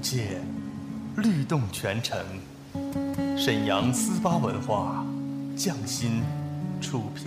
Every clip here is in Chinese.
界，律动全城。沈阳思巴文化，匠心出品。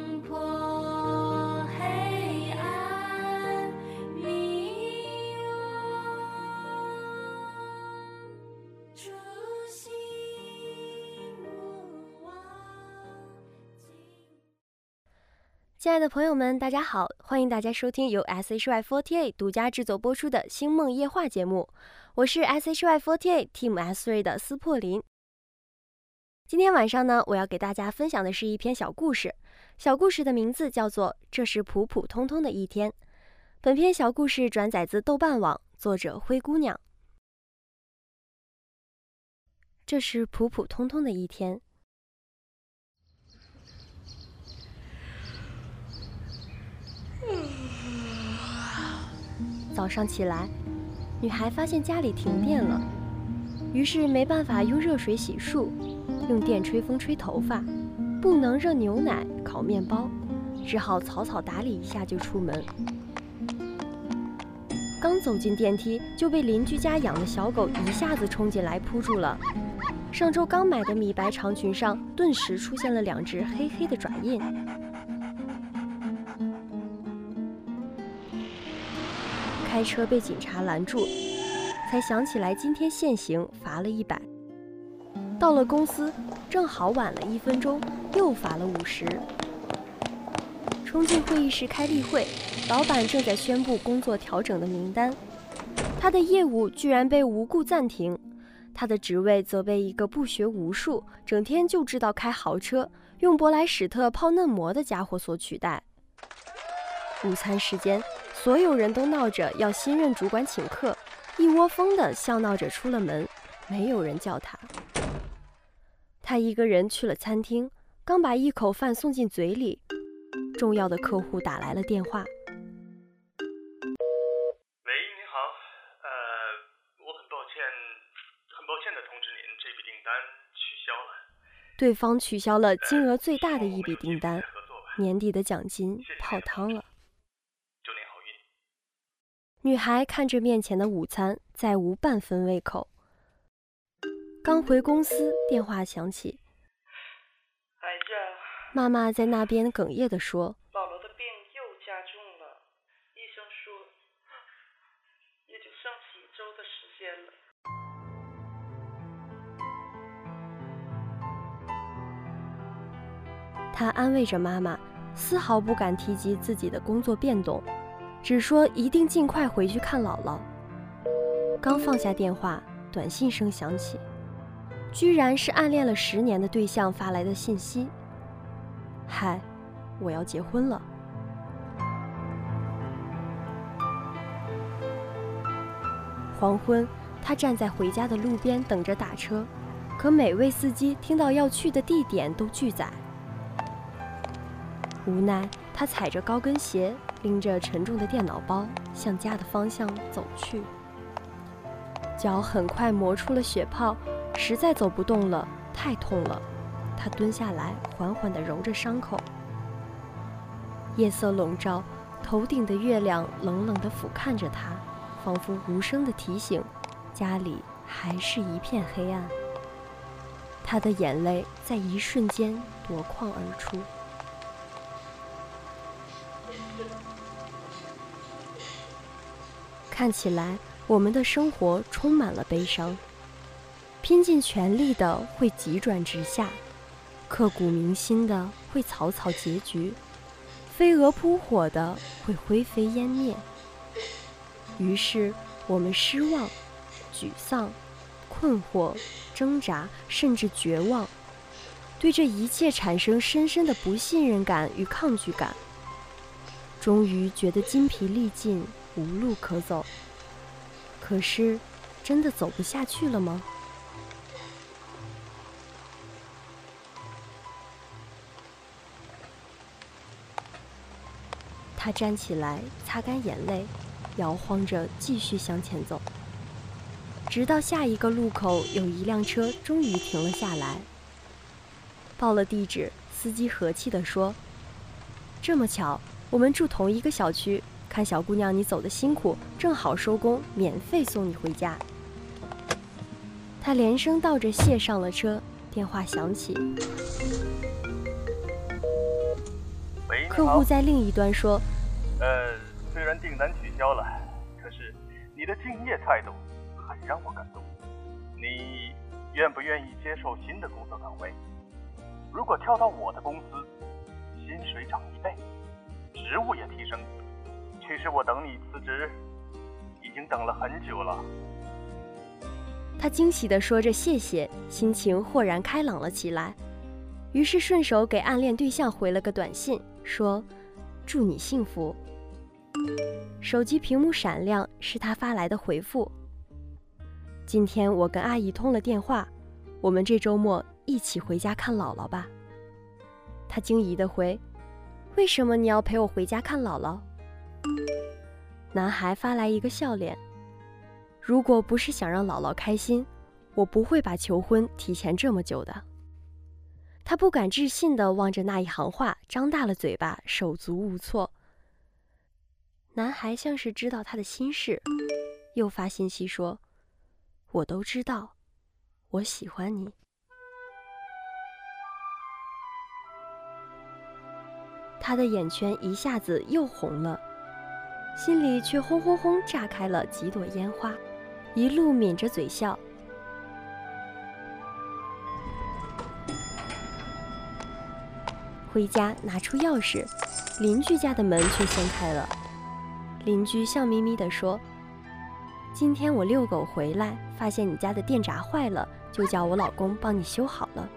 亲爱的朋友们，大家好！欢迎大家收听由 S H Y Forty A 独家制作播出的《星梦夜话》节目，我是 S H Y Forty A Team S Three 的斯破林。今天晚上呢，我要给大家分享的是一篇小故事，小故事的名字叫做《这是普普通通的一天》。本篇小故事转载自豆瓣网，作者灰姑娘。这是普普通通的一天。早上起来，女孩发现家里停电了，于是没办法用热水洗漱，用电吹风吹头发，不能热牛奶、烤面包，只好草草打理一下就出门。刚走进电梯，就被邻居家养的小狗一下子冲进来扑住了。上周刚买的米白长裙上，顿时出现了两只黑黑的爪印。开车被警察拦住，才想起来今天限行，罚了一百。到了公司，正好晚了一分钟，又罚了五十。冲进会议室开例会，老板正在宣布工作调整的名单，他的业务居然被无故暂停，他的职位则被一个不学无术、整天就知道开豪车、用博莱史特泡嫩模的家伙所取代。午餐时间。所有人都闹着要新任主管请客，一窝蜂的笑闹着出了门，没有人叫他。他一个人去了餐厅，刚把一口饭送进嘴里，重要的客户打来了电话。喂，你好，呃，我很抱歉，很抱歉的通知您，这笔订单取消了。对方取消了金额最大的一笔订单，年底的奖金泡汤了。女孩看着面前的午餐，再无半分胃口。刚回公司，电话响起。孩子，妈妈在那边哽咽地说：“老罗的病又加重了，医生说也就剩几周的时间了。”他安慰着妈妈，丝毫不敢提及自己的工作变动。只说一定尽快回去看姥姥。刚放下电话，短信声响起，居然是暗恋了十年的对象发来的信息。嗨，我要结婚了。黄昏，他站在回家的路边等着打车，可每位司机听到要去的地点都拒载。无奈，他踩着高跟鞋。拎着沉重的电脑包向家的方向走去，脚很快磨出了血泡，实在走不动了，太痛了。他蹲下来，缓缓地揉着伤口。夜色笼罩，头顶的月亮冷冷地俯瞰着他，仿佛无声的提醒：家里还是一片黑暗。他的眼泪在一瞬间夺眶而出。看起来，我们的生活充满了悲伤。拼尽全力的会急转直下，刻骨铭心的会草草结局，飞蛾扑火的会灰飞烟灭。于是，我们失望、沮丧、困惑、挣扎，甚至绝望，对这一切产生深深的不信任感与抗拒感。终于觉得筋疲力尽，无路可走。可是，真的走不下去了吗？他站起来，擦干眼泪，摇晃着继续向前走，直到下一个路口，有一辆车终于停了下来。报了地址，司机和气地说：“这么巧，我们住同一个小区，看小姑娘你走的辛苦，正好收工，免费送你回家。”他连声道着谢，上了车。电话响起。客户在另一端说：“呃，虽然订单取消了，可是你的敬业态度很让我感动。你愿不愿意接受新的工作岗位？如果跳到我的公司，薪水涨一倍，职务也提升。其实我等你辞职已经等了很久了。”他惊喜地说着谢谢，心情豁然开朗了起来。于是顺手给暗恋对象回了个短信。说：“祝你幸福。”手机屏幕闪亮，是他发来的回复。今天我跟阿姨通了电话，我们这周末一起回家看姥姥吧。他惊疑的回：“为什么你要陪我回家看姥姥？”男孩发来一个笑脸：“如果不是想让姥姥开心，我不会把求婚提前这么久的。”他不敢置信地望着那一行话，张大了嘴巴，手足无措。男孩像是知道他的心事，又发信息说：“我都知道，我喜欢你。”他的眼圈一下子又红了，心里却轰轰轰炸开了几朵烟花，一路抿着嘴笑。回家拿出钥匙，邻居家的门却先开了。邻居笑眯眯地说：“今天我遛狗回来，发现你家的电闸坏了，就叫我老公帮你修好了。”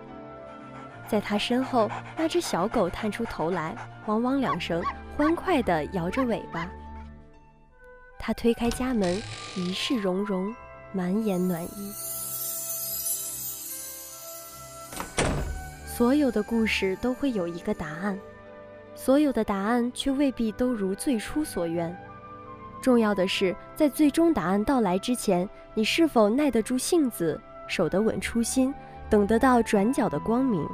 在他身后，那只小狗探出头来，汪汪两声，欢快地摇着尾巴。他推开家门，一世融融，满眼暖意。所有的故事都会有一个答案，所有的答案却未必都如最初所愿。重要的是，在最终答案到来之前，你是否耐得住性子，守得稳初心，等得到转角的光明。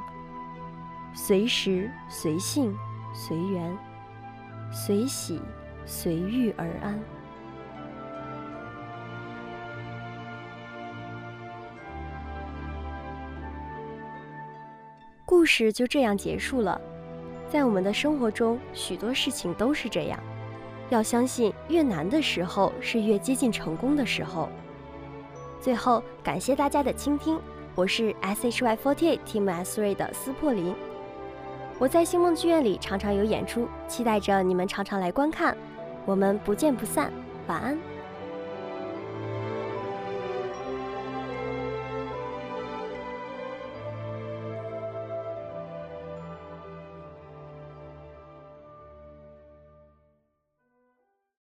随时随性随缘，随喜随遇而安。故事就这样结束了。在我们的生活中，许多事情都是这样。要相信，越难的时候是越接近成功的时候。最后，感谢大家的倾听，我是 SHY48 Team S3 的撕破林。我在星梦剧院里常常有演出，期待着你们常常来观看。我们不见不散，晚安。